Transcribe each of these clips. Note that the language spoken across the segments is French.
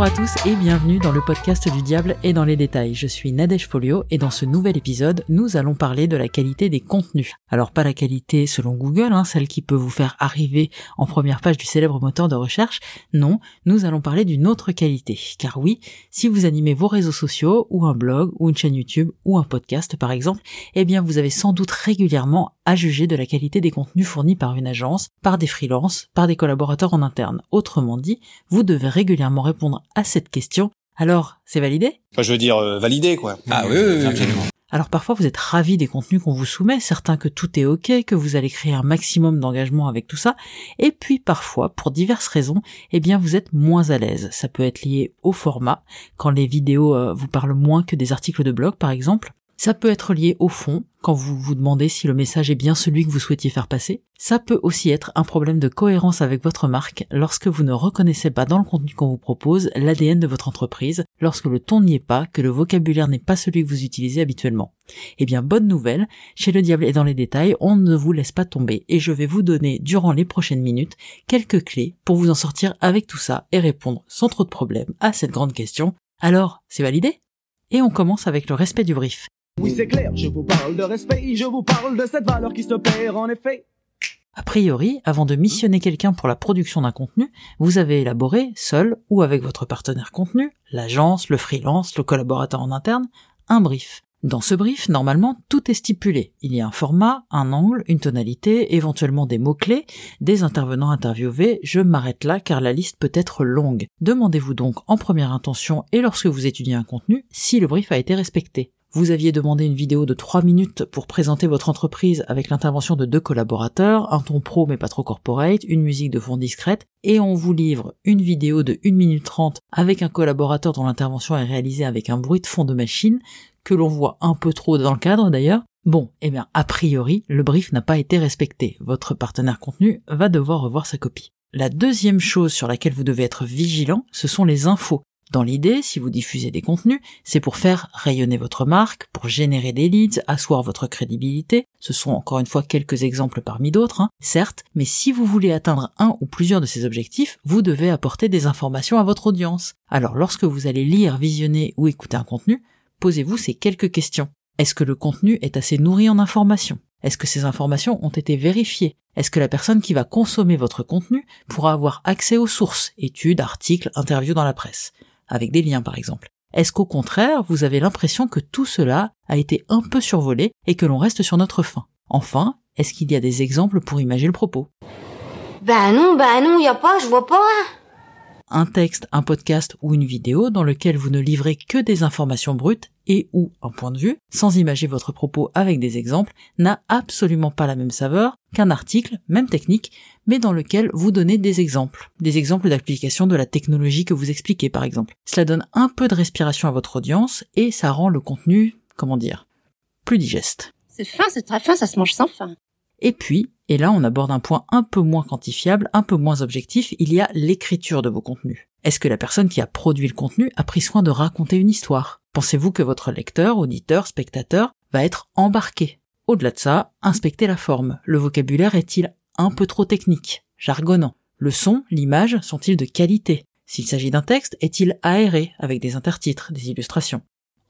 Bonjour à tous et bienvenue dans le podcast du diable et dans les détails. Je suis Nadège Folio et dans ce nouvel épisode, nous allons parler de la qualité des contenus. Alors pas la qualité selon Google, hein, celle qui peut vous faire arriver en première page du célèbre moteur de recherche. Non, nous allons parler d'une autre qualité. Car oui, si vous animez vos réseaux sociaux ou un blog ou une chaîne YouTube ou un podcast par exemple, eh bien vous avez sans doute régulièrement à juger de la qualité des contenus fournis par une agence, par des freelances, par des collaborateurs en interne. Autrement dit, vous devez régulièrement répondre à cette question. Alors, c'est validé? Enfin, je veux dire, euh, validé, quoi. Ah oui, oui, oui, absolument. Alors parfois vous êtes ravi des contenus qu'on vous soumet, certains que tout est ok, que vous allez créer un maximum d'engagement avec tout ça, et puis parfois, pour diverses raisons, eh bien vous êtes moins à l'aise. Ça peut être lié au format, quand les vidéos euh, vous parlent moins que des articles de blog par exemple, ça peut être lié au fond, quand vous vous demandez si le message est bien celui que vous souhaitiez faire passer. Ça peut aussi être un problème de cohérence avec votre marque lorsque vous ne reconnaissez pas dans le contenu qu'on vous propose l'ADN de votre entreprise, lorsque le ton n'y est pas, que le vocabulaire n'est pas celui que vous utilisez habituellement. Eh bien, bonne nouvelle, chez le diable et dans les détails, on ne vous laisse pas tomber et je vais vous donner, durant les prochaines minutes, quelques clés pour vous en sortir avec tout ça et répondre sans trop de problèmes à cette grande question. Alors, c'est validé? Et on commence avec le respect du brief. Oui, c'est clair, je vous parle de respect, je vous parle de cette valeur qui se perd en effet. A priori, avant de missionner quelqu'un pour la production d'un contenu, vous avez élaboré, seul ou avec votre partenaire contenu, l'agence, le freelance, le collaborateur en interne, un brief. Dans ce brief, normalement, tout est stipulé. Il y a un format, un angle, une tonalité, éventuellement des mots-clés, des intervenants interviewés. Je m'arrête là car la liste peut être longue. Demandez-vous donc en première intention et lorsque vous étudiez un contenu si le brief a été respecté. Vous aviez demandé une vidéo de 3 minutes pour présenter votre entreprise avec l'intervention de deux collaborateurs, un ton pro mais pas trop corporate, une musique de fond discrète, et on vous livre une vidéo de 1 minute 30 avec un collaborateur dont l'intervention est réalisée avec un bruit de fond de machine, que l'on voit un peu trop dans le cadre d'ailleurs. Bon, eh bien, a priori, le brief n'a pas été respecté. Votre partenaire contenu va devoir revoir sa copie. La deuxième chose sur laquelle vous devez être vigilant, ce sont les infos. Dans l'idée, si vous diffusez des contenus, c'est pour faire rayonner votre marque, pour générer des leads, asseoir votre crédibilité. Ce sont encore une fois quelques exemples parmi d'autres, hein, certes, mais si vous voulez atteindre un ou plusieurs de ces objectifs, vous devez apporter des informations à votre audience. Alors lorsque vous allez lire, visionner ou écouter un contenu, posez-vous ces quelques questions. Est-ce que le contenu est assez nourri en informations? Est-ce que ces informations ont été vérifiées? Est-ce que la personne qui va consommer votre contenu pourra avoir accès aux sources, études, articles, interviews dans la presse? Avec des liens par exemple. Est-ce qu'au contraire, vous avez l'impression que tout cela a été un peu survolé et que l'on reste sur notre fin Enfin, est-ce qu'il y a des exemples pour imager le propos? Bah non, bah non, y a pas, je vois pas. Un texte, un podcast ou une vidéo dans lequel vous ne livrez que des informations brutes et ou un point de vue, sans imager votre propos avec des exemples, n'a absolument pas la même saveur qu'un article, même technique, mais dans lequel vous donnez des exemples, des exemples d'application de la technologie que vous expliquez par exemple. Cela donne un peu de respiration à votre audience et ça rend le contenu, comment dire, plus digeste. C'est fin, c'est très fin, ça se mange sans fin. Et puis, et là on aborde un point un peu moins quantifiable, un peu moins objectif, il y a l'écriture de vos contenus. Est-ce que la personne qui a produit le contenu a pris soin de raconter une histoire? Pensez-vous que votre lecteur, auditeur, spectateur va être embarqué? Au-delà de ça, inspectez la forme. Le vocabulaire est-il un peu trop technique, jargonnant. Le son, l'image sont-ils de qualité? S'il s'agit d'un texte, est-il aéré avec des intertitres, des illustrations?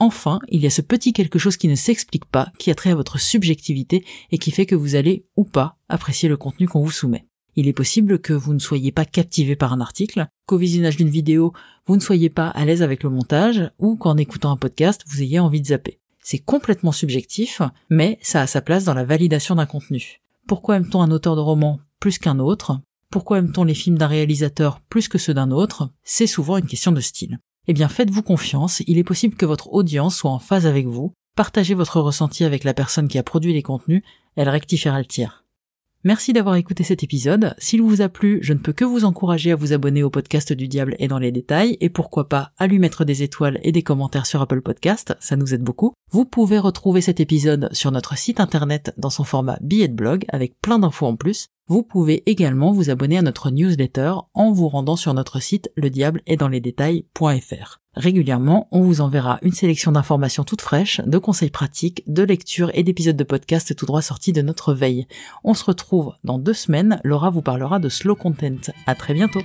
Enfin, il y a ce petit quelque chose qui ne s'explique pas, qui a trait à votre subjectivité et qui fait que vous allez ou pas apprécier le contenu qu'on vous soumet. Il est possible que vous ne soyez pas captivé par un article, qu'au visionnage d'une vidéo, vous ne soyez pas à l'aise avec le montage, ou qu'en écoutant un podcast, vous ayez envie de zapper. C'est complètement subjectif, mais ça a sa place dans la validation d'un contenu. Pourquoi aime-t-on un auteur de roman plus qu'un autre? Pourquoi aime-t-on les films d'un réalisateur plus que ceux d'un autre? C'est souvent une question de style. Eh bien faites-vous confiance, il est possible que votre audience soit en phase avec vous, partagez votre ressenti avec la personne qui a produit les contenus, elle rectifiera le tir. Merci d'avoir écouté cet épisode. S'il vous a plu, je ne peux que vous encourager à vous abonner au podcast du diable et dans les détails, et pourquoi pas à lui mettre des étoiles et des commentaires sur Apple Podcast, ça nous aide beaucoup. Vous pouvez retrouver cet épisode sur notre site internet dans son format billet de blog avec plein d'infos en plus. Vous pouvez également vous abonner à notre newsletter en vous rendant sur notre site lediableestdanslesedétails.fr. Régulièrement, on vous enverra une sélection d'informations toutes fraîches, de conseils pratiques, de lectures et d'épisodes de podcast tout droit sortis de notre veille. On se retrouve dans deux semaines, Laura vous parlera de slow content. À très bientôt!